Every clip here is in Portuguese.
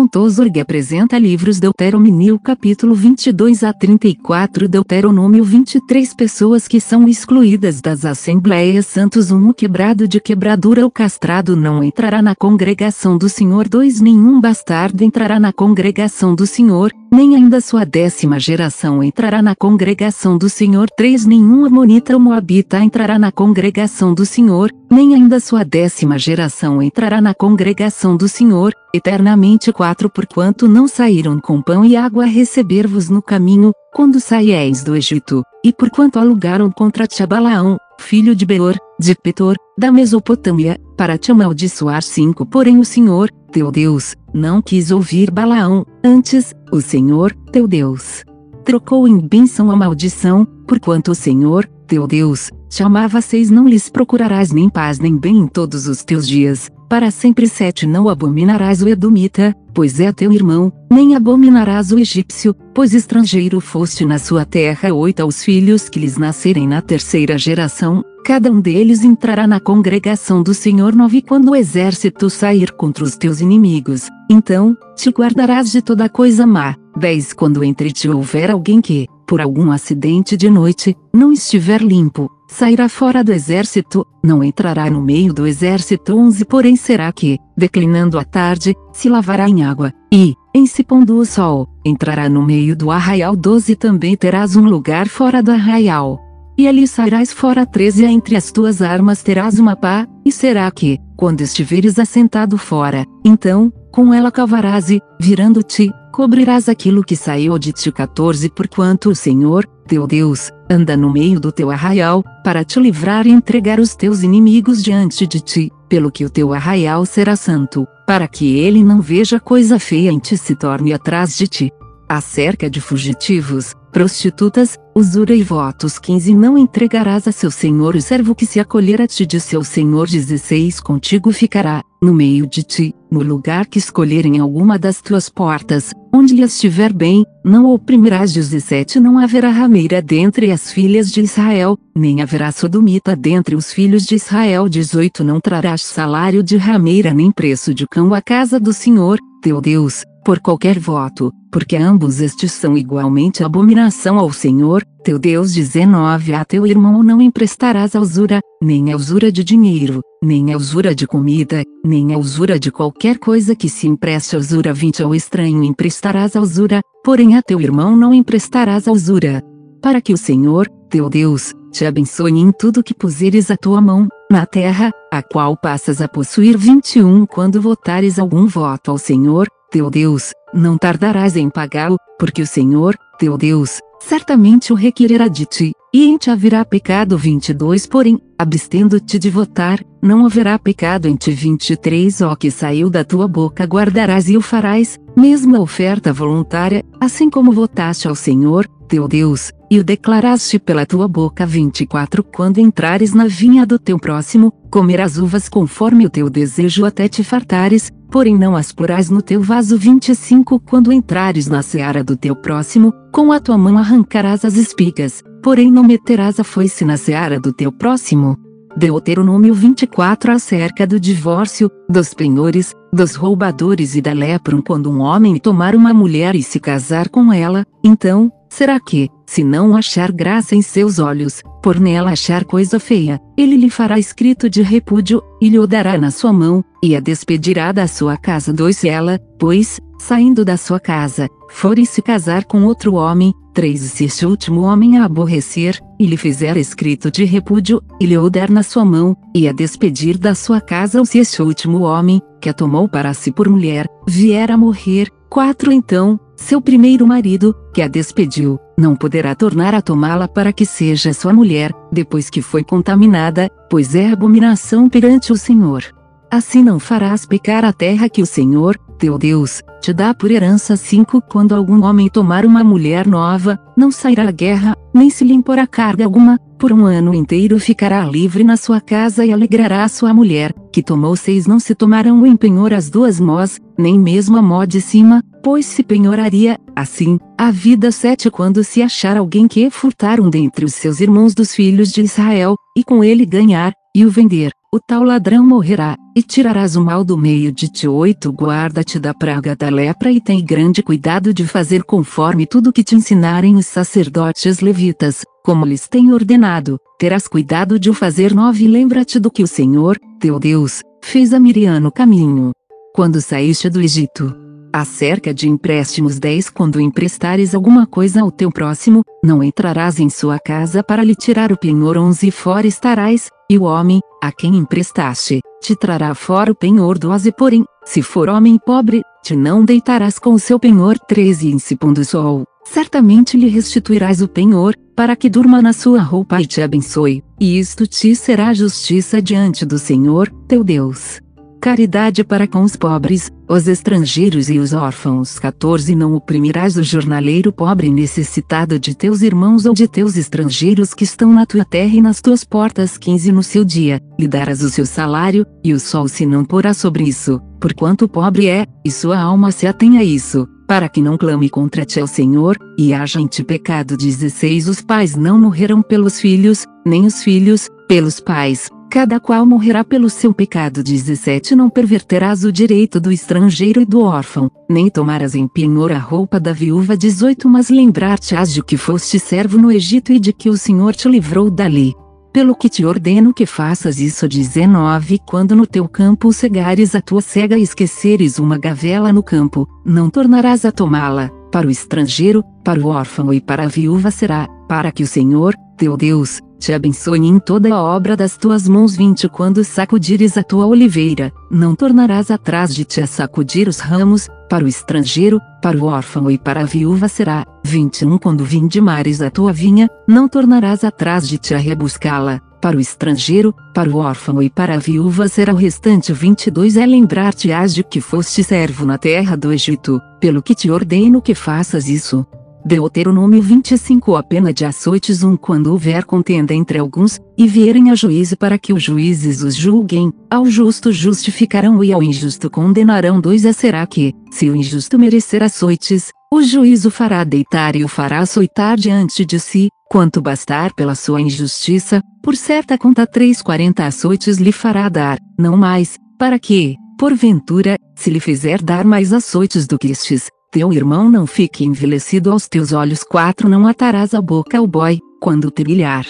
Org apresenta livros Deuteronomio capítulo 22 a 34 Deuteronômio 23 Pessoas que são excluídas das Assembleias Santos 1 O quebrado de quebradura ou castrado não entrará na congregação do Senhor 2 Nenhum bastardo entrará na congregação do Senhor, nem ainda sua décima geração entrará na congregação do Senhor 3 Nenhum amonita ou moabita entrará na congregação do Senhor, nem ainda sua décima geração entrará na congregação do Senhor, eternamente quatro porquanto não saíram com pão e água a receber-vos no caminho, quando saieis do Egito, e porquanto alugaram contra Tchabalaão, filho de Beor, de Petor, da Mesopotâmia, para te amaldiçoar cinco. Porém o Senhor, teu Deus, não quis ouvir Balaão, antes, o Senhor, teu Deus, trocou em bênção a maldição, porquanto o Senhor, teu Deus, te amava seis não lhes procurarás nem paz nem bem em todos os teus dias, para sempre sete não abominarás o Edomita, pois é teu irmão, nem abominarás o egípcio, pois estrangeiro foste na sua terra. Oito aos filhos que lhes nascerem na terceira geração, cada um deles entrará na congregação do Senhor nove quando o exército sair contra os teus inimigos, então, te guardarás de toda coisa má, dez quando entre ti houver alguém que, por algum acidente de noite, não estiver limpo, sairá fora do exército, não entrará no meio do exército 11 porém será que, declinando a tarde, se lavará em água, e, em se pondo o sol, entrará no meio do arraial 12 também terás um lugar fora do arraial. E ali sairás fora 13 entre as tuas armas terás uma pá, e será que, quando estiveres assentado fora, então, com ela cavarás e, virando-te, cobrirás aquilo que saiu de ti 14 porquanto o Senhor, teu Deus, anda no meio do teu arraial, para te livrar e entregar os teus inimigos diante de ti, pelo que o teu arraial será santo, para que ele não veja coisa feia em ti se torne atrás de ti. Acerca de fugitivos, prostitutas, usura e votos 15 Não entregarás a seu senhor o servo que se acolher a ti de seu senhor 16 Contigo ficará, no meio de ti, no lugar que escolherem alguma das tuas portas, onde lhe estiver bem, não oprimirás 17 Não haverá rameira dentre as filhas de Israel, nem haverá sodomita dentre os filhos de Israel. 18 Não trarás salário de rameira nem preço de cão à casa do Senhor, teu Deus, por qualquer voto, porque ambos estes são igualmente abominação ao Senhor, teu Deus 19 A teu irmão não emprestarás a usura, nem a usura de dinheiro, nem a usura de comida, nem a usura de qualquer coisa que se empreste a usura 20 Ao estranho emprestarás a usura, porém a teu irmão não emprestarás a usura. Para que o Senhor, teu Deus, te abençoe em tudo que puseres a tua mão, na terra, a qual passas a possuir 21 Quando votares algum voto ao Senhor, teu Deus, não tardarás em pagá-lo, porque o Senhor, teu Deus, certamente o requererá de ti, e em ti haverá pecado 22 Porém, abstendo-te de votar, não haverá pecado em ti 23 Ó que saiu da tua boca guardarás e o farás, mesmo a oferta voluntária, assim como votaste ao Senhor, teu Deus, e o declaraste pela tua boca 24 Quando entrares na vinha do teu próximo, comerás uvas conforme o teu desejo até te fartares, porém não as porás no teu vaso 25 Quando entrares na seara do teu próximo, com a tua mão arrancarás as espigas, porém não meterás a foice na seara do teu próximo. Deuteronômio 24 acerca do divórcio, dos penhores, dos roubadores e da lepra quando um homem tomar uma mulher e se casar com ela, então, será que, se não achar graça em seus olhos, por nela achar coisa feia, ele lhe fará escrito de repúdio, e lhe o dará na sua mão, e a despedirá da sua casa. 2 Se ela, pois, saindo da sua casa, for e se casar com outro homem, 3 Se este último homem a aborrecer, e lhe fizer escrito de repúdio, e lhe o der na sua mão, e a despedir da sua casa ou se este último homem, que a tomou para si por mulher, vier a morrer, 4 Então, seu primeiro marido, que a despediu, não poderá tornar a tomá-la para que seja sua mulher, depois que foi contaminada, pois é abominação perante o Senhor. Assim não farás pecar a terra que o Senhor, teu Deus, te dá por herança 5 Quando algum homem tomar uma mulher nova, não sairá à guerra, nem se lhe imporá carga alguma, por um ano inteiro ficará livre na sua casa e alegrará sua mulher, que tomou seis não se tomarão o empenhor as duas mós, nem mesmo a mó de cima, pois se penhoraria, assim, a vida sete quando se achar alguém que furtar um dentre os seus irmãos dos filhos de Israel, e com ele ganhar, e o vender, o tal ladrão morrerá, e tirarás o mal do meio de ti. 8 Guarda-te da praga da lepra e tem grande cuidado de fazer conforme tudo que te ensinarem os sacerdotes levitas, como lhes tem ordenado, terás cuidado de o fazer. 9 Lembra-te do que o Senhor, teu Deus, fez a Miriam no caminho. Quando saíste do Egito. Acerca de empréstimos 10 Quando emprestares alguma coisa ao teu próximo, não entrarás em sua casa para lhe tirar o penhor 11 Fora estarás, e o homem, a quem emprestaste, te trará fora o penhor 12 Porém, se for homem pobre, te não deitarás com o seu penhor 13 Em se pondo sol, certamente lhe restituirás o penhor, para que durma na sua roupa e te abençoe, e isto te será justiça diante do Senhor, teu Deus caridade para com os pobres, os estrangeiros e os órfãos. 14 Não oprimirás o jornaleiro pobre necessitado de teus irmãos ou de teus estrangeiros que estão na tua terra e nas tuas portas. 15 No seu dia, lhe darás o seu salário, e o sol se não porá sobre isso, porquanto pobre é, e sua alma se atém a isso para que não clame contra ti ao Senhor, e haja em ti pecado. 16 Os pais não morreram pelos filhos, nem os filhos, pelos pais, Cada qual morrerá pelo seu pecado. 17 Não perverterás o direito do estrangeiro e do órfão, nem tomarás em penhor a roupa da viúva. 18 Mas lembrar-te-ás de que foste servo no Egito e de que o Senhor te livrou dali. Pelo que te ordeno que faças isso. 19 Quando no teu campo cegares a tua cega e esqueceres uma gavela no campo, não tornarás a tomá-la, para o estrangeiro, para o órfão e para a viúva será, para que o Senhor, teu Deus, te abençoe em toda a obra das tuas mãos. 20 Quando sacudires a tua oliveira, não tornarás atrás de ti a sacudir os ramos, para o estrangeiro, para o órfão e para a viúva será. 21 Quando vindimares a tua vinha, não tornarás atrás de ti a rebuscá-la, para o estrangeiro, para o órfão e para a viúva será o restante. 22 É lembrar-te-ás de que foste servo na terra do Egito, pelo que te ordeno que faças isso. Deuteronômio 25 A pena de açoites um Quando houver contenda entre alguns, e vierem a juízo para que os juízes os julguem, ao justo justificarão e ao injusto condenarão. 2 É será que, se o injusto merecer açoites, o juízo fará deitar e o fará açoitar diante de si, quanto bastar pela sua injustiça, por certa conta 340 açoites lhe fará dar, não mais, para que, porventura, se lhe fizer dar mais açoites do que estes, teu irmão não fique envelhecido aos teus olhos. 4 Não atarás a boca ao boi, quando trilhar.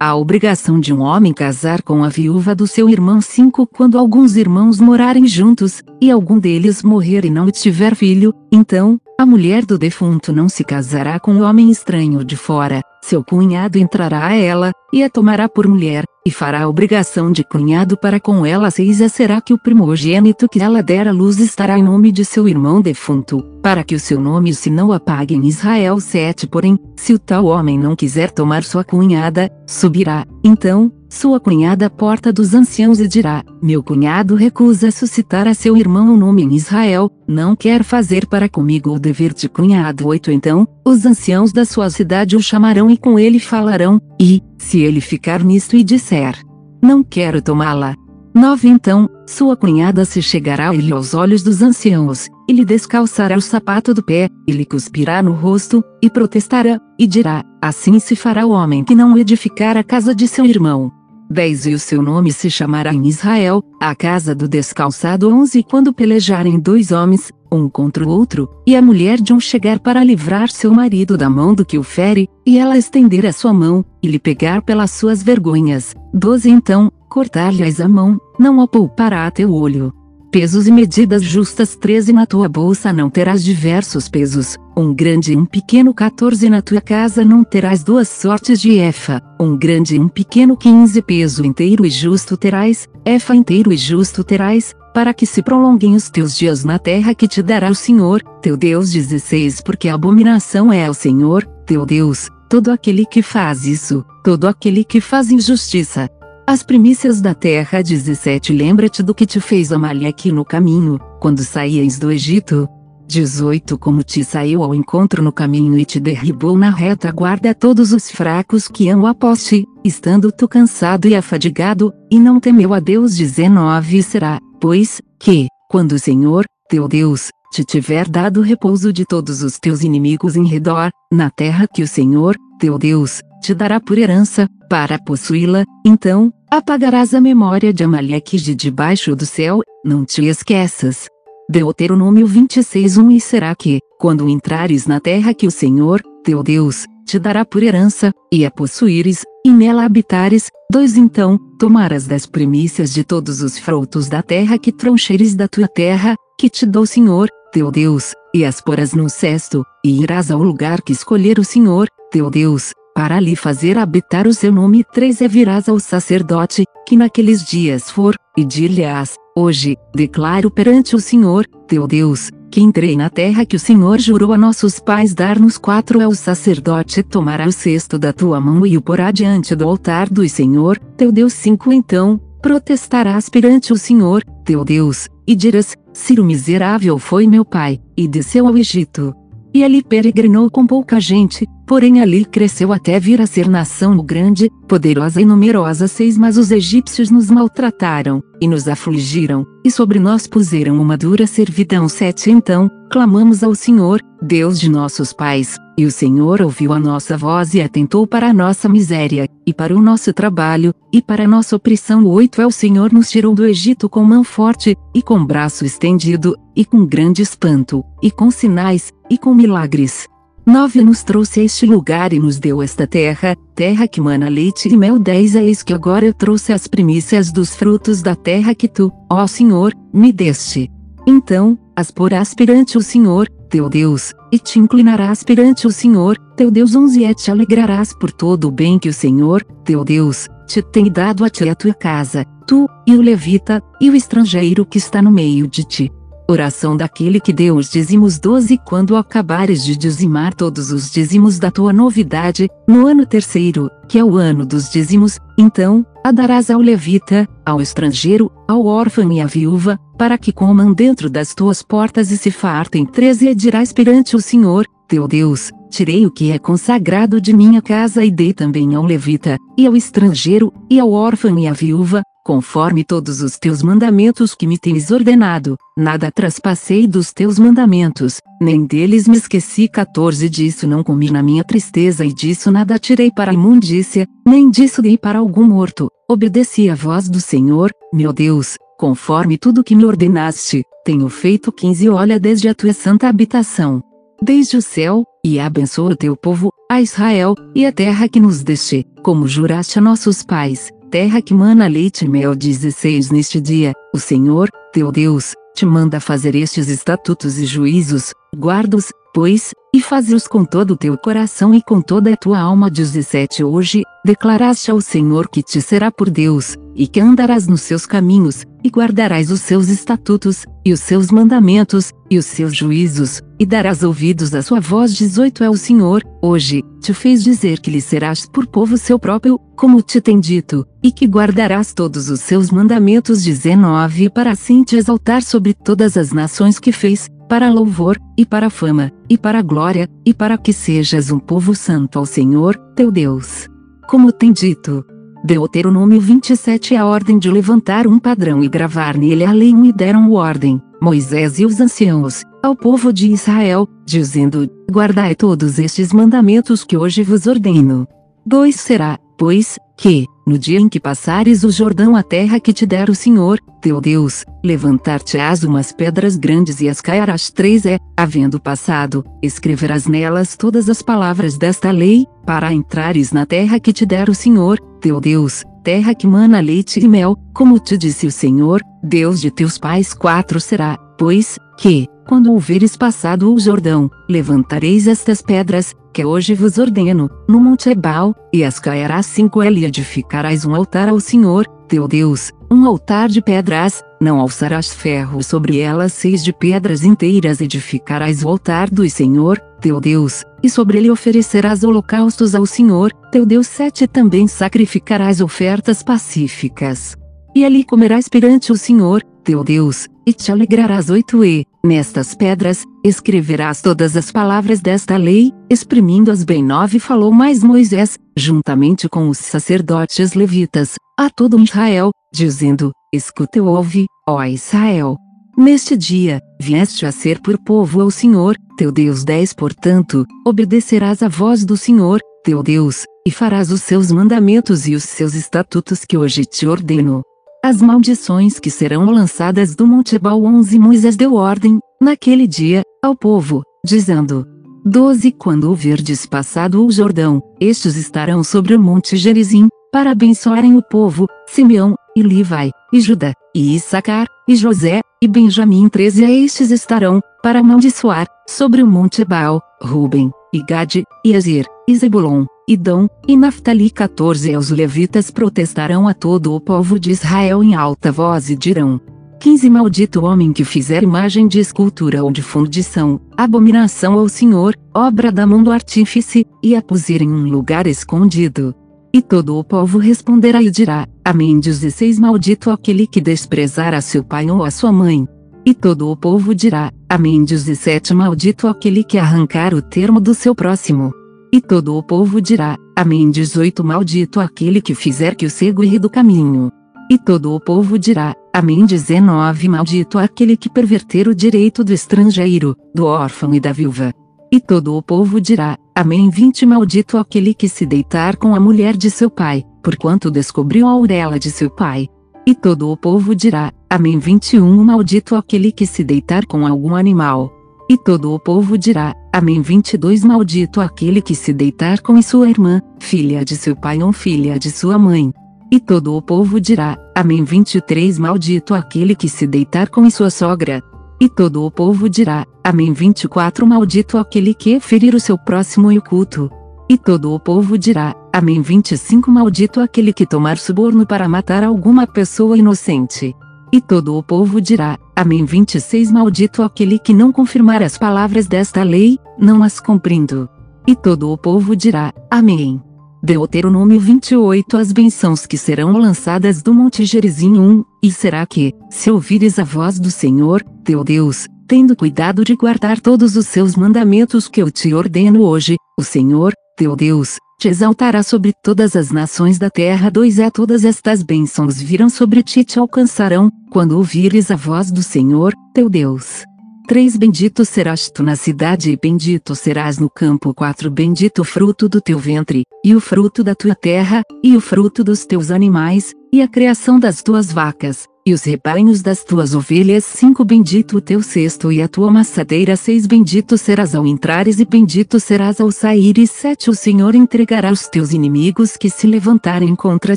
A obrigação de um homem casar com a viúva do seu irmão. 5 Quando alguns irmãos morarem juntos, e algum deles morrer e não tiver filho, então, a mulher do defunto não se casará com o homem estranho de fora, seu cunhado entrará a ela, e a tomará por mulher, e fará a obrigação de cunhado para com ela. Seis é será que o primogênito que ela der à luz estará em nome de seu irmão defunto, para que o seu nome se não apague em Israel. 7 Porém, se o tal homem não quiser tomar sua cunhada, subirá, então, sua cunhada à porta dos anciãos e dirá: Meu cunhado recusa suscitar a seu irmão um nome em Israel, não quer fazer para comigo o dever de cunhado. 8 Então, os anciãos da sua cidade o chamarão e com ele falarão, e, se ele ficar nisto e disser: Não quero tomá-la. 9 Então, sua cunhada se chegará a ele aos olhos dos anciãos, e lhe descalçará o sapato do pé, e lhe cuspirá no rosto, e protestará, e dirá: Assim se fará o homem que não edificar a casa de seu irmão. 10 E o seu nome se chamará em Israel, a casa do descalçado 11 Quando pelejarem dois homens, um contra o outro, e a mulher de um chegar para livrar seu marido da mão do que o fere, e ela estender a sua mão, e lhe pegar pelas suas vergonhas, 12 Então, cortar-lhes a mão, não a poupará teu olho. Pesos e medidas justas 13 na tua bolsa não terás diversos pesos, um grande e um pequeno 14 na tua casa não terás duas sortes de efa, um grande e um pequeno 15 peso inteiro e justo terás, efa inteiro e justo terás, para que se prolonguem os teus dias na terra que te dará o Senhor, teu Deus 16 porque a abominação é ao Senhor, teu Deus, todo aquele que faz isso, todo aquele que faz injustiça, as primícias da terra 17 Lembra-te do que te fez aqui no caminho, quando saías do Egito. 18 Como te saiu ao encontro no caminho e te derribou na reta guarda todos os fracos que amam a poste, estando tu cansado e afadigado, e não temeu a Deus 19 Será, pois, que, quando o Senhor, teu Deus, te tiver dado repouso de todos os teus inimigos em redor, na terra que o Senhor, teu Deus, te dará por herança, para possuí-la, então, apagarás a memória de Amaleque de debaixo do céu, não te esqueças. Deuteronômio 26:1 E será que, quando entrares na terra que o Senhor, teu Deus, te dará por herança, e a possuíres, e nela habitares, dois então, tomarás das primícias de todos os frutos da terra que troncheres da tua terra, que te dou o Senhor, teu Deus, e as porás num cesto, e irás ao lugar que escolher o Senhor, teu Deus, para lhe fazer habitar o seu nome. 3 E virás ao sacerdote, que naqueles dias for, e dir-lhe-ás, hoje, declaro perante o Senhor, teu Deus, que entrei na terra que o Senhor jurou a nossos pais dar-nos. 4 É o sacerdote tomará o cesto da tua mão e o porá diante do altar do Senhor, teu Deus. 5 Então, protestarás perante o Senhor, teu Deus, e dirás, Ciro miserável foi meu pai, e desceu ao Egito. E ali peregrinou com pouca gente, porém ali cresceu até vir a ser nação grande, poderosa e numerosa. 6 Mas os egípcios nos maltrataram, e nos afligiram, e sobre nós puseram uma dura servidão. 7 Então, clamamos ao Senhor, Deus de nossos pais, e o Senhor ouviu a nossa voz e atentou para a nossa miséria, e para o nosso trabalho, e para a nossa opressão. 8 É o Senhor nos tirou do Egito com mão forte, e com braço estendido, e com grande espanto, e com sinais, e com milagres. 9 Nos trouxe a este lugar e nos deu esta terra, terra que mana leite e mel. 10 Eis que agora eu trouxe as primícias dos frutos da terra que tu, ó Senhor, me deste. Então, as porás perante o Senhor, teu Deus, e te inclinarás perante o Senhor, teu Deus. 11 E te alegrarás por todo o bem que o Senhor, teu Deus, te tem dado a ti e a tua casa, tu, e o levita, e o estrangeiro que está no meio de ti. Oração daquele que deu os dízimos 12 Quando acabares de dizimar todos os dízimos da tua novidade, no ano terceiro, que é o ano dos dízimos, então, a darás ao levita, ao estrangeiro, ao órfão e à viúva, para que comam dentro das tuas portas e se fartem. 13 E dirás perante o Senhor, teu Deus, tirei o que é consagrado de minha casa e dei também ao levita, e ao estrangeiro, e ao órfão e à viúva, conforme todos os teus mandamentos que me tens ordenado, nada traspassei dos teus mandamentos, nem deles me esqueci. 14 Disso não comi na minha tristeza e disso nada tirei para a imundícia, nem disso dei para algum morto, obedeci à voz do Senhor, meu Deus, conforme tudo que me ordenaste, tenho feito 15 Olha desde a tua santa habitação, desde o céu, e abençoa o teu povo, a Israel, e a terra que nos deste, como juraste a nossos pais, terra que mana leite e mel 16 Neste dia, o Senhor, teu Deus, te manda fazer estes estatutos e juízos, guarda-os, pois, e faze-os com todo o teu coração e com toda a tua alma. 17 Hoje, declaraste ao Senhor que te será por Deus, e que andarás nos seus caminhos, e guardarás os seus estatutos, e os seus mandamentos, e os seus juízos, e darás ouvidos à sua voz 18 É o Senhor, hoje, te fez dizer que lhe serás por povo seu próprio, como te tem dito, e que guardarás todos os seus mandamentos 19 Para assim te exaltar sobre todas as nações que fez, para louvor, e para fama, e para glória, e para que sejas um povo santo ao Senhor, teu Deus. Como tem dito, Deuteronômio 27 A ordem de levantar um padrão e gravar nele a lei me deram ordem, Moisés e os anciãos, ao povo de Israel, dizendo, guardai todos estes mandamentos que hoje vos ordeno. 2 Será, pois, que, no dia em que passares o Jordão a terra que te der o Senhor, teu Deus, levantar-te-ás umas pedras grandes e as caiarás. 3 É, havendo passado, escreverás nelas todas as palavras desta lei, para entrares na terra que te der o Senhor, teu Deus, terra que mana leite e mel, como te disse o Senhor, Deus de teus pais. 4 Será, pois, que, quando houveres passado o Jordão, levantareis estas pedras, que hoje vos ordeno, no monte Ebal, e as cairás cinco e edificarás um altar ao Senhor, teu Deus, um altar de pedras, não alçarás ferro sobre elas seis de pedras inteiras edificarás o altar do Senhor, teu Deus, e sobre ele oferecerás holocaustos ao Senhor, teu Deus sete também sacrificarás ofertas pacíficas. E ali comerás perante o Senhor, teu Deus, e te alegrarás. 8 E, nestas pedras, escreverás todas as palavras desta lei, exprimindo-as bem. 9 Falou mais Moisés, juntamente com os sacerdotes levitas, a todo Israel, dizendo: Escuta e ouve, ó Israel. Neste dia, vieste a ser por povo ao Senhor, teu Deus. 10 Portanto, obedecerás à voz do Senhor, teu Deus, e farás os seus mandamentos e os seus estatutos que hoje te ordeno. As maldições que serão lançadas do Monte Ebal 11 Moisés deu ordem, naquele dia, ao povo, dizendo: 12 Quando ouvirdes passado o Jordão, estes estarão sobre o Monte Gerizim, para abençoarem o povo, Simeão, e Livai, e Judá, e Issacar, e José, e Benjamim 13 a estes estarão, para amaldiçoar, sobre o monte Baal, Ruben, e Gade, e Azer, e Zebulon, e Dom, e Naftali 14 aos levitas protestarão a todo o povo de Israel em alta voz e dirão, 15 Maldito homem que fizer imagem de escultura ou de fundição, abominação ao Senhor, obra da mão do artífice, e a puser em um lugar escondido. E todo o povo responderá e dirá: Amém. 16 Maldito aquele que desprezar a seu pai ou a sua mãe. E todo o povo dirá: Amém. 17 Maldito aquele que arrancar o termo do seu próximo. E todo o povo dirá: Amém. 18 Maldito aquele que fizer que o cego erre do caminho. E todo o povo dirá: Amém. 19 Maldito aquele que perverter o direito do estrangeiro, do órfão e da viúva. E todo o povo dirá: Amém. 20 Maldito aquele que se deitar com a mulher de seu pai, porquanto descobriu a auréola de seu pai. E todo o povo dirá: Amém. 21 Maldito aquele que se deitar com algum animal. E todo o povo dirá: Amém. 22 Maldito aquele que se deitar com sua irmã, filha de seu pai ou filha de sua mãe. E todo o povo dirá: Amém. 23 Maldito aquele que se deitar com sua sogra, e todo o povo dirá: Amém. 24 Maldito aquele que ferir o seu próximo e o culto. E todo o povo dirá: Amém. 25 Maldito aquele que tomar suborno para matar alguma pessoa inocente. E todo o povo dirá: Amém. 26 Maldito aquele que não confirmar as palavras desta lei, não as cumprindo. E todo o povo dirá: Amém. Deuteronômio 28 As bênçãos que serão lançadas do Monte Gerizim 1, e será que, se ouvires a voz do Senhor, teu Deus, tendo cuidado de guardar todos os seus mandamentos que eu te ordeno hoje, o Senhor, teu Deus, te exaltará sobre todas as nações da terra. 2 É todas estas bênçãos virão sobre ti e te alcançarão, quando ouvires a voz do Senhor, teu Deus. 3 Bendito serás tu na cidade e bendito serás no campo 4 Bendito o fruto do teu ventre, e o fruto da tua terra, e o fruto dos teus animais, e a criação das tuas vacas, e os rebanhos das tuas ovelhas 5 Bendito o teu cesto e a tua maçadeira 6 Bendito serás ao entrares e bendito serás ao saíres 7 O Senhor entregará os teus inimigos que se levantarem contra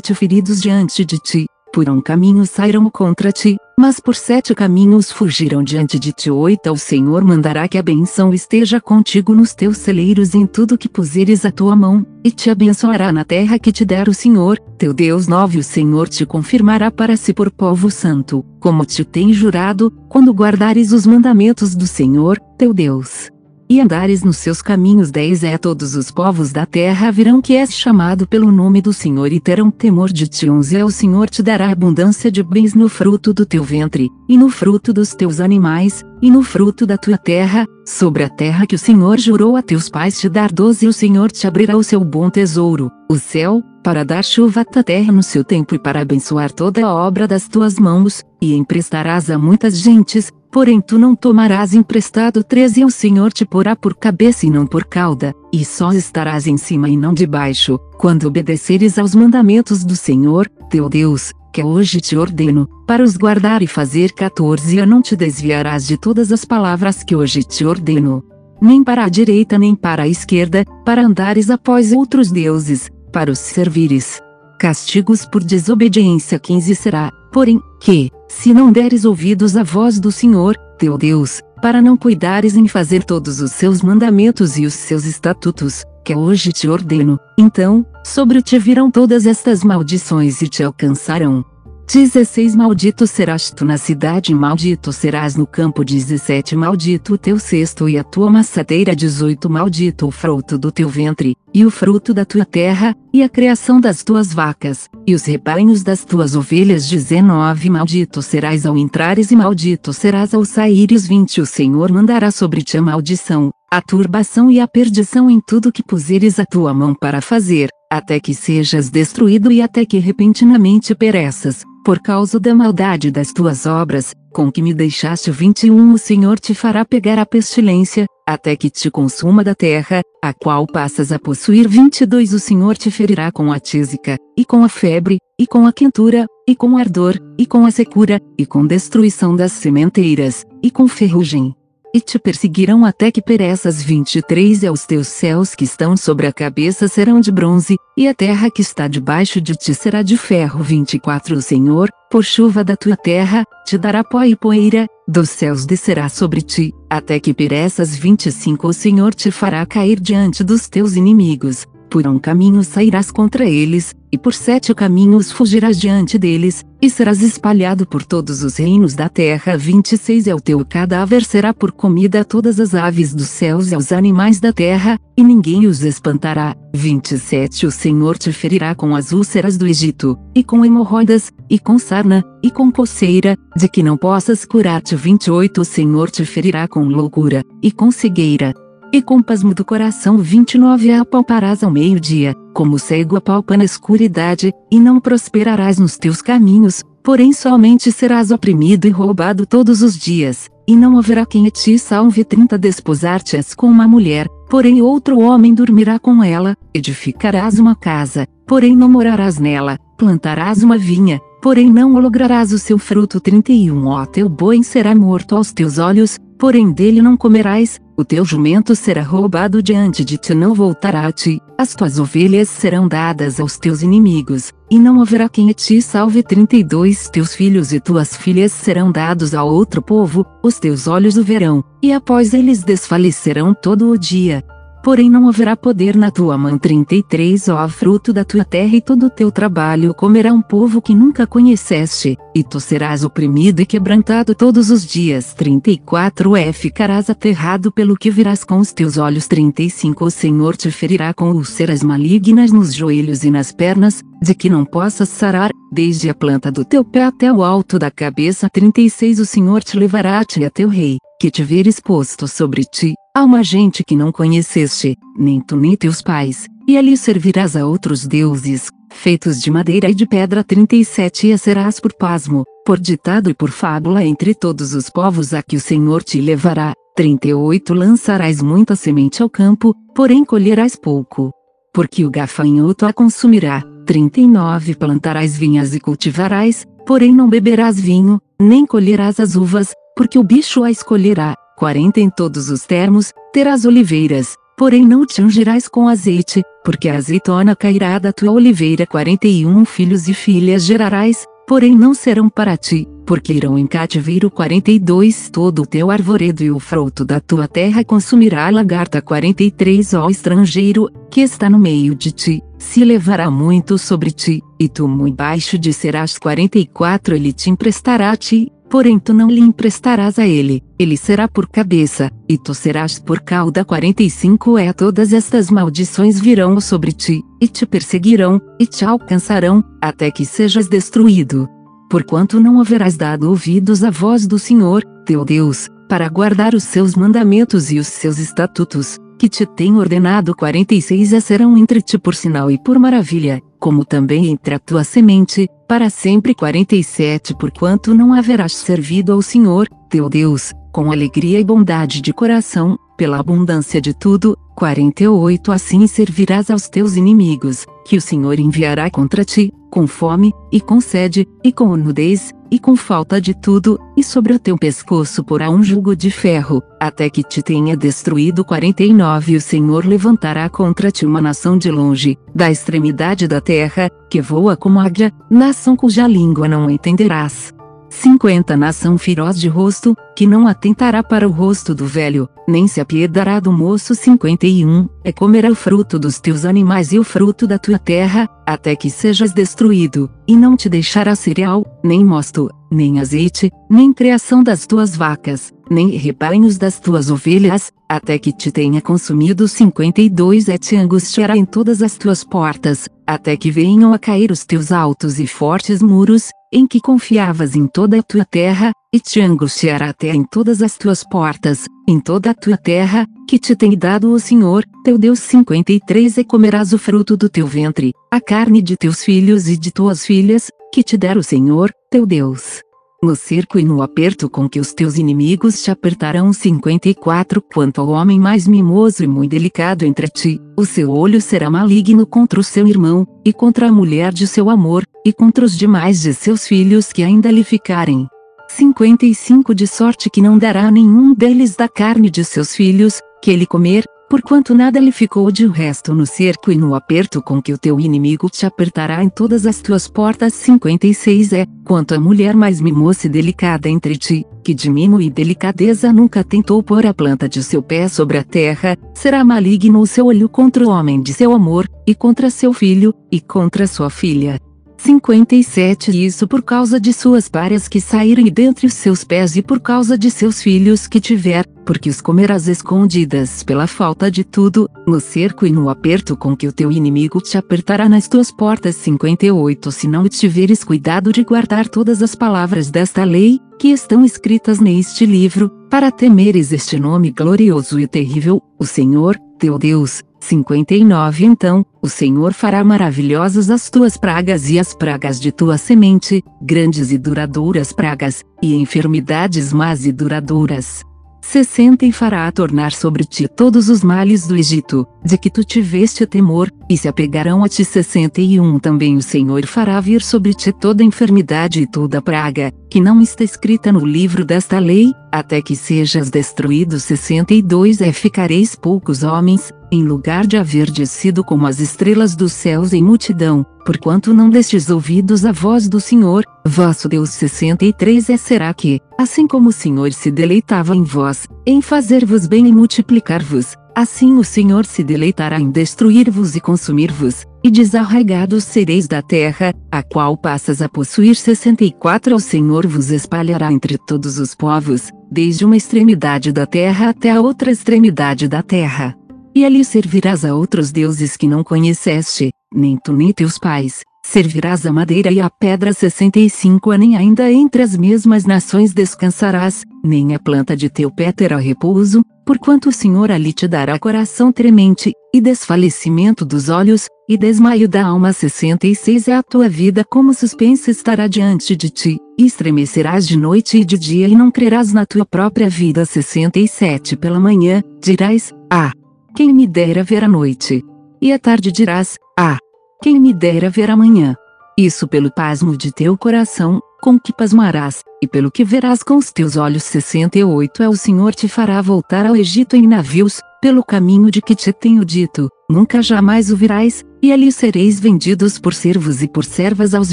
ti feridos diante de ti, por um caminho sairão contra ti, mas por sete caminhos fugirão diante de ti. Oito O Senhor mandará que a benção esteja contigo nos teus celeiros em tudo que puseres a tua mão, e te abençoará na terra que te der o Senhor, teu Deus. Nove O Senhor te confirmará para si por povo santo, como te tem jurado, quando guardares os mandamentos do Senhor, teu Deus e andares nos seus caminhos. 10 É todos os povos da terra virão que és chamado pelo nome do Senhor e terão temor de ti. 11 É o Senhor te dará abundância de bens no fruto do teu ventre, e no fruto dos teus animais, e no fruto da tua terra, sobre a terra que o Senhor jurou a teus pais te dar. 12 O Senhor te abrirá o seu bom tesouro, o céu, para dar chuva à terra no seu tempo e para abençoar toda a obra das tuas mãos, e emprestarás a muitas gentes, Porém tu não tomarás emprestado 13 e o Senhor te porá por cabeça e não por cauda, e só estarás em cima e não debaixo, quando obedeceres aos mandamentos do Senhor, teu Deus, que hoje te ordeno, para os guardar e fazer 14 e não te desviarás de todas as palavras que hoje te ordeno. Nem para a direita nem para a esquerda, para andares após outros deuses, para os servires. Castigos por desobediência 15 será, porém, que, se não deres ouvidos à voz do Senhor, teu Deus, para não cuidares em fazer todos os seus mandamentos e os seus estatutos, que hoje te ordeno, então, sobre ti virão todas estas maldições e te alcançarão. 16 Maldito serás tu na cidade, maldito serás no campo. 17 Maldito o teu cesto e a tua maçadeira. 18 Maldito o fruto do teu ventre, e o fruto da tua terra, e a criação das tuas vacas, e os rebanhos das tuas ovelhas. 19 Maldito serás ao entrares e maldito serás ao saíres. 20 O Senhor mandará sobre ti a maldição, a turbação e a perdição em tudo que puseres a tua mão para fazer, até que sejas destruído e até que repentinamente pereças por causa da maldade das tuas obras, com que me deixaste 21 o Senhor te fará pegar a pestilência, até que te consuma da terra, a qual passas a possuir 22 o Senhor te ferirá com a tísica, e com a febre, e com a quentura, e com ardor, e com a secura, e com destruição das sementeiras, e com ferrugem e te perseguirão até que pereças. 23 e aos teus céus que estão sobre a cabeça serão de bronze, e a terra que está debaixo de ti será de ferro. 24 O Senhor, por chuva da tua terra, te dará pó e poeira, dos céus descerá sobre ti, até que pereças. 25 O Senhor te fará cair diante dos teus inimigos, por um caminho sairás contra eles, e por sete caminhos fugirás diante deles, e serás espalhado por todos os reinos da terra. 26 E o teu cadáver será por comida a todas as aves dos céus e aos animais da terra, e ninguém os espantará. 27 O Senhor te ferirá com as úlceras do Egito, e com hemorroidas, e com sarna, e com coceira, de que não possas curar-te. 28 O Senhor te ferirá com loucura, e com cegueira, e com pasmo do coração 29 apalparás ao meio-dia, como cego apalpa na escuridade, e não prosperarás nos teus caminhos, porém somente serás oprimido e roubado todos os dias, e não haverá quem te salve 30 desposar-te-as com uma mulher, porém outro homem dormirá com ela, edificarás uma casa, porém não morarás nela, plantarás uma vinha, porém não lograrás o seu fruto 31 Ó teu boi será morto aos teus olhos, porém dele não comerás, o teu jumento será roubado diante de ti não voltará a ti, as tuas ovelhas serão dadas aos teus inimigos, e não haverá quem te salve. 32 Teus filhos e tuas filhas serão dados a outro povo, os teus olhos o verão, e após eles desfalecerão todo o dia, porém não haverá poder na tua mão. 33 Ó fruto da tua terra e todo o teu trabalho comerá um povo que nunca conheceste, e tu serás oprimido e quebrantado todos os dias. 34 É ficarás aterrado pelo que virás com os teus olhos. 35 O Senhor te ferirá com úlceras malignas nos joelhos e nas pernas, de que não possas sarar, desde a planta do teu pé até o alto da cabeça. 36 O Senhor te levará a ti a teu rei, que te ver exposto sobre ti, a uma gente que não conheceste, nem tu nem teus pais, e ali servirás a outros deuses, feitos de madeira e de pedra 37 e serás por pasmo, por ditado e por fábula entre todos os povos a que o Senhor te levará. 38 Lançarás muita semente ao campo, porém colherás pouco. Porque o gafanhoto a consumirá. 39 Plantarás vinhas e cultivarás, porém não beberás vinho, nem colherás as uvas, porque o bicho a escolherá. 40 Em todos os termos, terás oliveiras, porém não te ungirás com azeite, porque a azeitona cairá da tua oliveira. 41 Filhos e filhas gerarás, porém não serão para ti, porque irão em cativeiro. 42 Todo o teu arvoredo e o fruto da tua terra consumirá. A lagarta 43 Ó estrangeiro, que está no meio de ti, se levará muito sobre ti, e tu muito baixo de serás. 44 Ele te emprestará a ti, Porém tu não lhe emprestarás a ele, ele será por cabeça, e tu serás por cauda. 45 É todas estas maldições virão sobre ti, e te perseguirão, e te alcançarão, até que sejas destruído. Porquanto não haverás dado ouvidos à voz do Senhor, teu Deus, para guardar os seus mandamentos e os seus estatutos, que te tem ordenado. 46 e serão entre ti por sinal e por maravilha, como também entre a tua semente, para sempre 47 Porquanto não haverás servido ao Senhor, teu Deus, com alegria e bondade de coração, pela abundância de tudo, 48 Assim servirás aos teus inimigos, que o Senhor enviará contra ti, com fome, e com sede, e com nudez, e com falta de tudo, e sobre o teu pescoço porá um jugo de ferro, até que te tenha destruído 49 O Senhor levantará contra ti uma nação de longe, da extremidade da terra, que voa como águia, nação cuja língua não entenderás. 50 Nação feroz de rosto, que não atentará para o rosto do velho, nem se apiedará do moço 51, é comerá o fruto dos teus animais e o fruto da tua terra, até que sejas destruído, e não te deixará cereal, nem mosto, nem azeite, nem criação das tuas vacas, nem rebanhos das tuas ovelhas, até que te tenha consumido 52 é te angustiará em todas as tuas portas, até que venham a cair os teus altos e fortes muros, em que confiavas em toda a tua terra, e te angustiará até em todas as tuas portas, em toda a tua terra, que te tem dado o Senhor, teu Deus 53 e comerás o fruto do teu ventre, a carne de teus filhos e de tuas filhas, que te der o Senhor, teu Deus. No cerco e no aperto com que os teus inimigos te apertarão 54 Quanto ao homem mais mimoso e muito delicado entre ti, o seu olho será maligno contra o seu irmão, e contra a mulher de seu amor, e contra os demais de seus filhos que ainda lhe ficarem. 55 De sorte que não dará a nenhum deles da carne de seus filhos, que ele comer, Porquanto nada lhe ficou de resto no cerco e no aperto com que o teu inimigo te apertará em todas as tuas portas 56 é, quanto a mulher mais mimosa e delicada entre ti, que de mimo e delicadeza nunca tentou pôr a planta de seu pé sobre a terra, será maligno o seu olho contra o homem de seu amor, e contra seu filho, e contra sua filha. 57 Isso por causa de suas páreas que saírem dentre os seus pés e por causa de seus filhos que tiver, porque os comerás escondidas pela falta de tudo, no cerco e no aperto com que o teu inimigo te apertará nas tuas portas. 58 Se não tiveres cuidado de guardar todas as palavras desta lei, que estão escritas neste livro, para temeres este nome glorioso e terrível, o Senhor, teu Deus, 59 Então, o Senhor fará maravilhosas as tuas pragas e as pragas de tua semente, grandes e duradouras pragas, e enfermidades más e duradouras. 60 E fará tornar sobre ti todos os males do Egito, de que tu tiveste temor, e se apegarão a ti 61 Também o Senhor fará vir sobre ti toda enfermidade e toda praga, que não está escrita no livro desta lei, até que sejas destruído 62 É ficareis poucos homens, em lugar de haver descido como as estrelas dos céus em multidão, porquanto não destes ouvidos à voz do Senhor, vosso Deus 63 é será que, assim como o Senhor se deleitava em vós, em fazer-vos bem e multiplicar-vos, assim o Senhor se deleitará em destruir-vos e consumir-vos, e desarraigados sereis da terra, a qual passas a possuir 64 O Senhor vos espalhará entre todos os povos, desde uma extremidade da terra até a outra extremidade da terra e ali servirás a outros deuses que não conheceste, nem tu nem teus pais, servirás a madeira e a pedra 65 a nem ainda entre as mesmas nações descansarás, nem a planta de teu pé terá repouso, porquanto o Senhor ali te dará coração tremente, e desfalecimento dos olhos, e desmaio da alma 66 é a tua vida como suspensa estará diante de ti, e estremecerás de noite e de dia e não crerás na tua própria vida. 67 pela manhã, dirás, ah, quem me dera ver a noite. E à tarde dirás: Ah! Quem me dera ver amanhã. Isso pelo pasmo de teu coração, com que pasmarás, e pelo que verás com os teus olhos 68 é o Senhor te fará voltar ao Egito em navios, pelo caminho de que te tenho dito, nunca jamais o virás, e ali sereis vendidos por servos e por servas aos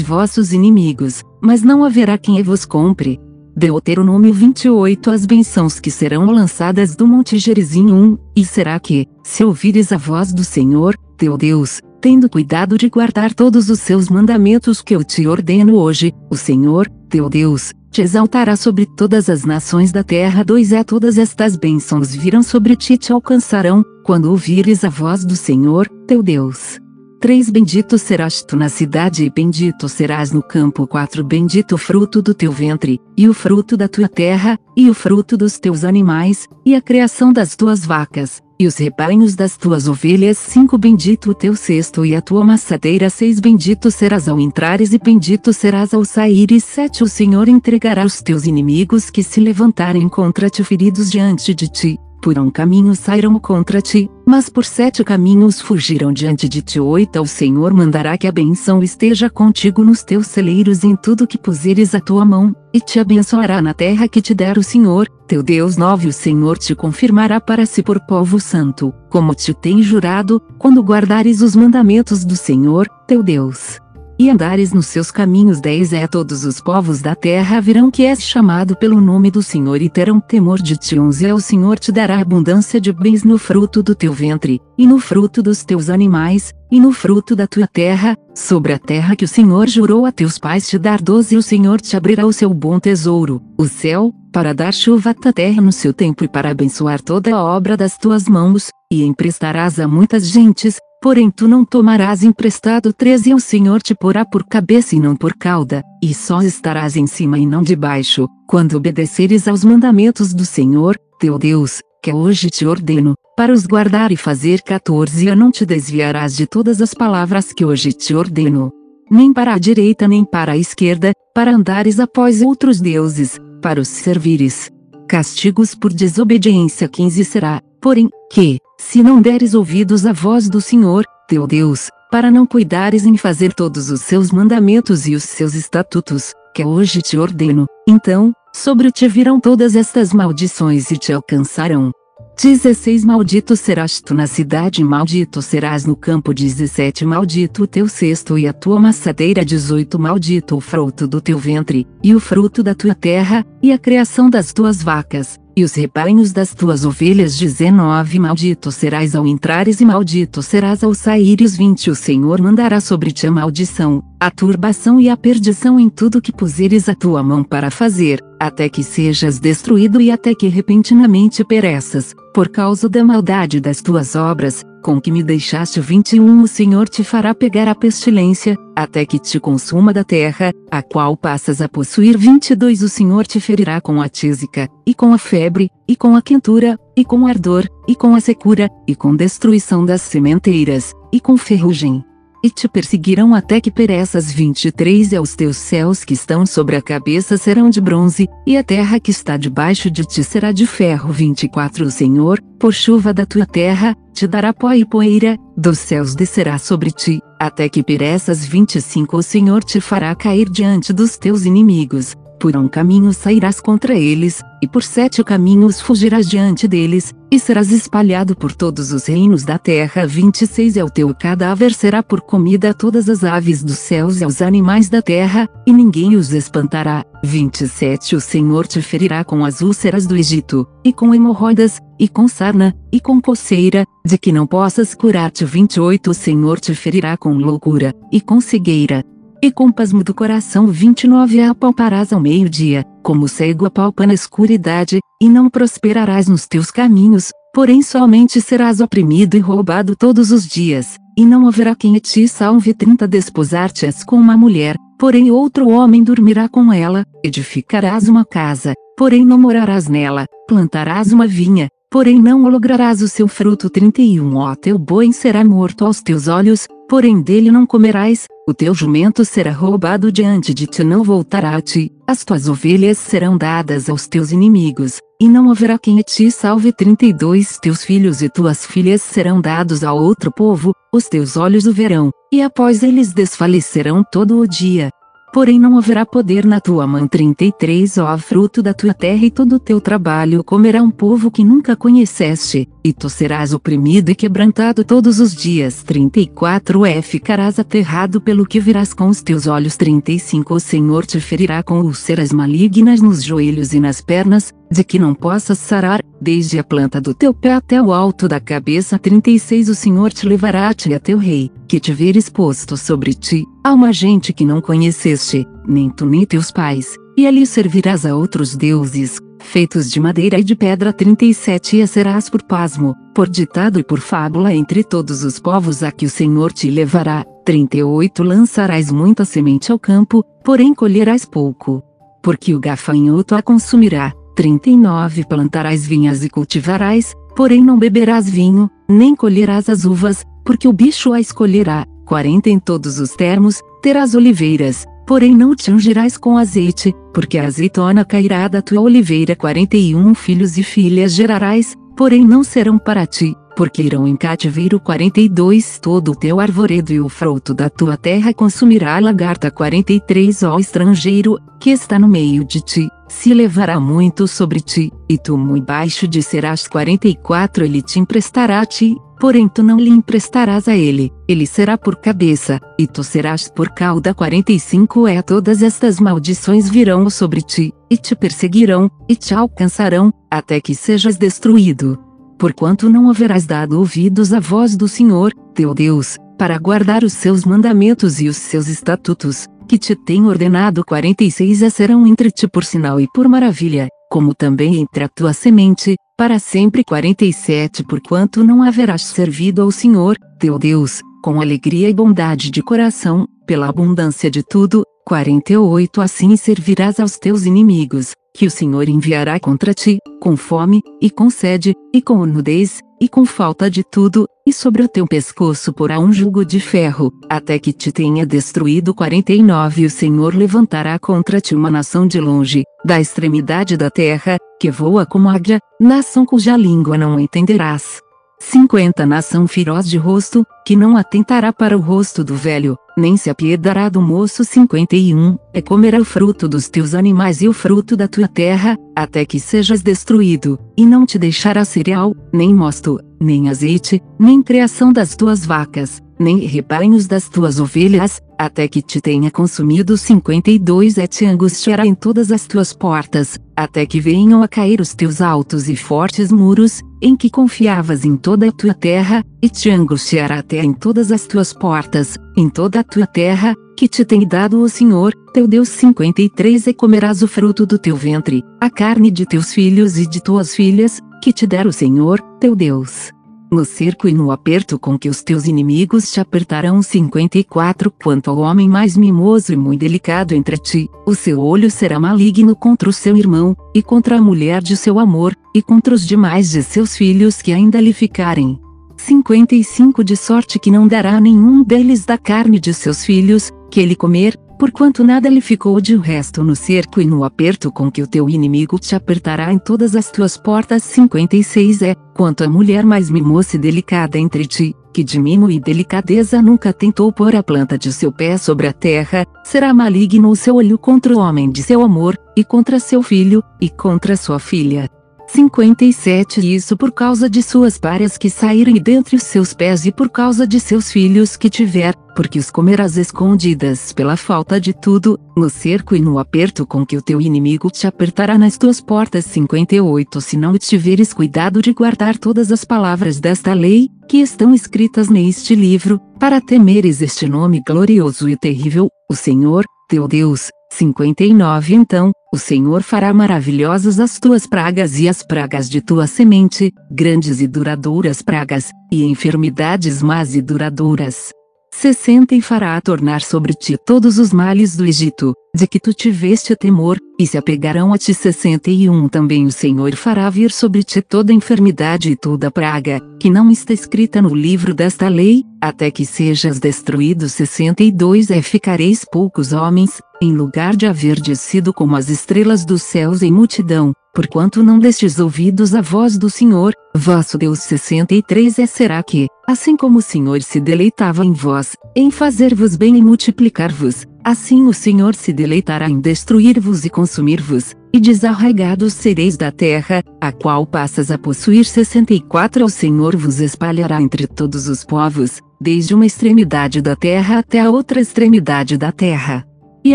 vossos inimigos, mas não haverá quem vos compre, Deuteronômio 28 As bênçãos que serão lançadas do Monte Gerizim 1, e será que, se ouvires a voz do Senhor, teu Deus, tendo cuidado de guardar todos os seus mandamentos que eu te ordeno hoje, o Senhor, teu Deus, te exaltará sobre todas as nações da terra. 2 É todas estas bênçãos virão sobre ti te alcançarão, quando ouvires a voz do Senhor, teu Deus. 3 Bendito serás tu na cidade e bendito serás no campo. 4 Bendito o fruto do teu ventre, e o fruto da tua terra, e o fruto dos teus animais, e a criação das tuas vacas, e os rebanhos das tuas ovelhas. 5 Bendito o teu cesto e a tua maçadeira. 6 Bendito serás ao entrares e bendito serás ao saíres. 7 O Senhor entregará os teus inimigos que se levantarem contra ti feridos diante de ti, por um caminho saíram contra ti, mas por sete caminhos fugiram diante de ti. Oito O Senhor mandará que a benção esteja contigo nos teus celeiros em tudo que puseres a tua mão, e te abençoará na terra que te der o Senhor, teu Deus. Nove O Senhor te confirmará para si por povo santo, como te tem jurado, quando guardares os mandamentos do Senhor, teu Deus e andares nos seus caminhos. 10 É todos os povos da terra virão que és chamado pelo nome do Senhor e terão temor de ti. 11 É o Senhor te dará abundância de bens no fruto do teu ventre, e no fruto dos teus animais, e no fruto da tua terra, sobre a terra que o Senhor jurou a teus pais te dar. 12 O Senhor te abrirá o seu bom tesouro, o céu, para dar chuva à terra no seu tempo e para abençoar toda a obra das tuas mãos, e emprestarás a muitas gentes, Porém tu não tomarás emprestado treze e o Senhor te porá por cabeça e não por cauda, e só estarás em cima e não debaixo, quando obedeceres aos mandamentos do Senhor, teu Deus, que hoje te ordeno, para os guardar e fazer 14 a não te desviarás de todas as palavras que hoje te ordeno. nem para a direita nem para a esquerda, para andares após outros deuses, para os servires. Castigos por desobediência 15 será, porém, que, se não deres ouvidos à voz do Senhor, teu Deus, para não cuidares em fazer todos os seus mandamentos e os seus estatutos, que hoje te ordeno, então, sobre ti virão todas estas maldições e te alcançarão. 16 Maldito serás tu na cidade, maldito serás no campo. 17 Maldito o teu cesto e a tua maçadeira. 18 Maldito o fruto do teu ventre, e o fruto da tua terra, e a criação das tuas vacas, e os rebanhos das tuas ovelhas. 19 Maldito serás ao entrares e maldito serás ao saíres. 20 O Senhor mandará sobre ti a maldição, a turbação e a perdição em tudo que puseres a tua mão para fazer, até que sejas destruído e até que repentinamente pereças por causa da maldade das tuas obras, com que me deixaste 21 o Senhor te fará pegar a pestilência, até que te consuma da terra, a qual passas a possuir 22 o Senhor te ferirá com a tísica, e com a febre, e com a quentura, e com ardor, e com a secura, e com destruição das sementeiras, e com ferrugem e te perseguirão até que pereças. 23 e aos teus céus que estão sobre a cabeça serão de bronze, e a terra que está debaixo de ti será de ferro. 24 O Senhor, por chuva da tua terra, te dará pó e poeira, dos céus descerá sobre ti, até que pereças. 25 O Senhor te fará cair diante dos teus inimigos, por um caminho sairás contra eles, e por sete caminhos fugirás diante deles, e serás espalhado por todos os reinos da terra. 26 É o teu cadáver será por comida a todas as aves dos céus e aos animais da terra, e ninguém os espantará. 27 O Senhor te ferirá com as úlceras do Egito, e com hemorroidas, e com sarna, e com coceira, de que não possas curar-te. 28 O Senhor te ferirá com loucura, e com cegueira, e com pasmo do coração 29 apalparás ao meio-dia, como cego apalpa na escuridade, e não prosperarás nos teus caminhos, porém somente serás oprimido e roubado todos os dias, e não haverá quem te salve. 30 desposar-te-as com uma mulher, porém outro homem dormirá com ela, edificarás uma casa, porém não morarás nela, plantarás uma vinha, porém não lograrás o seu fruto. 31 Ó teu boi será morto aos teus olhos, porém dele não comerás, o teu jumento será roubado diante de ti não voltará a ti, as tuas ovelhas serão dadas aos teus inimigos, e não haverá quem te salve. 32 Teus filhos e tuas filhas serão dados a outro povo, os teus olhos o verão, e após eles desfalecerão todo o dia, porém não haverá poder na tua mão. 33 Ó fruto da tua terra e todo o teu trabalho comerá um povo que nunca conheceste, e tu serás oprimido e quebrantado todos os dias. 34 É ficarás aterrado pelo que virás com os teus olhos. 35 O Senhor te ferirá com úlceras malignas nos joelhos e nas pernas, de que não possas sarar, desde a planta do teu pé até o alto da cabeça. 36 O Senhor te levará a ti a teu rei, que te ver exposto sobre ti, a uma gente que não conheceste, nem tu nem teus pais, e ali servirás a outros deuses, feitos de madeira e de pedra 37 E serás por pasmo, por ditado e por fábula entre todos os povos a que o Senhor te levará. 38 Lançarás muita semente ao campo, porém colherás pouco. Porque o gafanhoto a consumirá. 39 Plantarás vinhas e cultivarás, porém não beberás vinho, nem colherás as uvas, porque o bicho a escolherá. 40 Em todos os termos, terás oliveiras, porém não te ungirás com azeite, porque a azeitona cairá da tua oliveira. 41 Filhos e filhas gerarás, porém não serão para ti, porque irão em cativeiro 42 todo o teu arvoredo e o fruto da tua terra consumirá a lagarta 43 ó estrangeiro, que está no meio de ti, se levará muito sobre ti, e tu muito baixo de serás 44 ele te emprestará ti, porém tu não lhe emprestarás a ele, ele será por cabeça, e tu serás por cauda 45 é todas estas maldições virão sobre ti, e te perseguirão, e te alcançarão, até que sejas destruído. Porquanto não haverás dado ouvidos à voz do Senhor, teu Deus, para guardar os seus mandamentos e os seus estatutos, que te tem ordenado 46 a serão entre ti por sinal e por maravilha, como também entre a tua semente, para sempre 47 porquanto não haverás servido ao Senhor, teu Deus, com alegria e bondade de coração, pela abundância de tudo, 48 Assim servirás aos teus inimigos, que o Senhor enviará contra ti, com fome, e com sede, e com nudez, e com falta de tudo, e sobre o teu pescoço porá um jugo de ferro, até que te tenha destruído 49 e o Senhor levantará contra ti uma nação de longe, da extremidade da terra, que voa como águia, nação cuja língua não entenderás. 50 Nação feroz de rosto, que não atentará para o rosto do velho, nem se apiedará do moço. 51, é comerá o fruto dos teus animais e o fruto da tua terra, até que sejas destruído, e não te deixará cereal, nem mosto, nem azeite, nem criação das tuas vacas, nem rebanhos das tuas ovelhas, até que te tenha consumido. 52 e te angustiará em todas as tuas portas, até que venham a cair os teus altos e fortes muros, em que confiavas em toda a tua terra, e te angustiará até em todas as tuas portas, em toda a tua terra, que te tem dado o Senhor, teu Deus 53 e comerás o fruto do teu ventre, a carne de teus filhos e de tuas filhas, que te der o Senhor, teu Deus no cerco e no aperto com que os teus inimigos te apertarão 54 Quanto ao homem mais mimoso e muito delicado entre ti, o seu olho será maligno contra o seu irmão, e contra a mulher de seu amor, e contra os demais de seus filhos que ainda lhe ficarem. 55 De sorte que não dará nenhum deles da carne de seus filhos, que ele comer, porquanto nada lhe ficou de resto no cerco e no aperto com que o teu inimigo te apertará em todas as tuas portas. 56 É, quanto a mulher mais mimosa e delicada entre ti, que de mimo e delicadeza nunca tentou pôr a planta de seu pé sobre a terra, será maligno o seu olho contra o homem de seu amor, e contra seu filho, e contra sua filha. 57 Isso por causa de suas páreas que saírem dentre os seus pés e por causa de seus filhos que tiver, porque os comerás escondidas pela falta de tudo, no cerco e no aperto com que o teu inimigo te apertará nas tuas portas. 58 Se não tiveres cuidado de guardar todas as palavras desta lei, que estão escritas neste livro, para temeres este nome glorioso e terrível, o Senhor, teu Deus, 59 Então, o Senhor fará maravilhosas as tuas pragas e as pragas de tua semente, grandes e duradouras pragas, e enfermidades más e duradouras. 60 E fará tornar sobre ti todos os males do Egito, de que tu tiveste temor, e se apegarão a ti 61 Também o Senhor fará vir sobre ti toda enfermidade e toda praga, que não está escrita no livro desta lei, até que sejas destruído 62 É ficareis poucos homens, em lugar de haver sido como as estrelas dos céus em multidão, porquanto não destes ouvidos à voz do Senhor, vosso Deus 63 é será que, assim como o Senhor se deleitava em vós, em fazer-vos bem e multiplicar-vos, assim o Senhor se deleitará em destruir-vos e consumir-vos, e desarraigados sereis da terra, a qual passas a possuir 64 O Senhor vos espalhará entre todos os povos, desde uma extremidade da terra até a outra extremidade da terra. E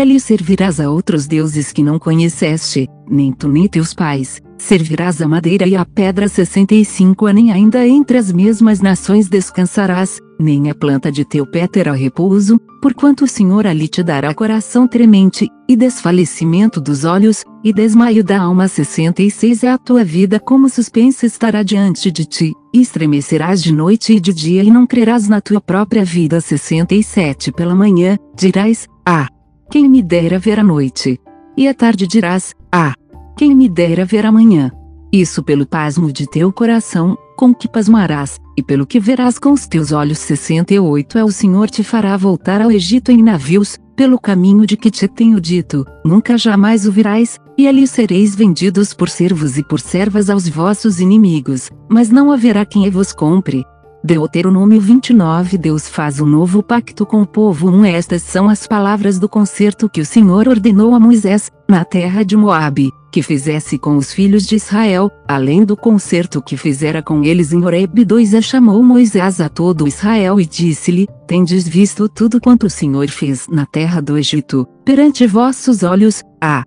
ali servirás a outros deuses que não conheceste, nem tu nem teus pais, servirás a madeira e a pedra 65 a nem ainda entre as mesmas nações descansarás, nem a planta de teu pé terá repouso, porquanto o Senhor ali te dará coração tremente, e desfalecimento dos olhos, e desmaio da alma 66 é a tua vida como suspensa estará diante de ti, e estremecerás de noite e de dia e não crerás na tua própria vida 67 pela manhã, dirás, ah, quem me dera ver a noite. E à tarde dirás: Ah, quem me dera ver amanhã. Isso pelo pasmo de teu coração, com que pasmarás, e pelo que verás com os teus olhos. 68 É o Senhor te fará voltar ao Egito em navios, pelo caminho de que te tenho dito, nunca jamais o virás, e ali sereis vendidos por servos e por servas aos vossos inimigos, mas não haverá quem vos compre, Deuteronômio 29 Deus faz um novo pacto com o povo 1 Estas são as palavras do concerto que o Senhor ordenou a Moisés, na terra de Moabe, que fizesse com os filhos de Israel, além do concerto que fizera com eles em Horeb 2 E chamou Moisés a todo Israel e disse-lhe, Tendes visto tudo quanto o Senhor fez na terra do Egito, perante vossos olhos, ah,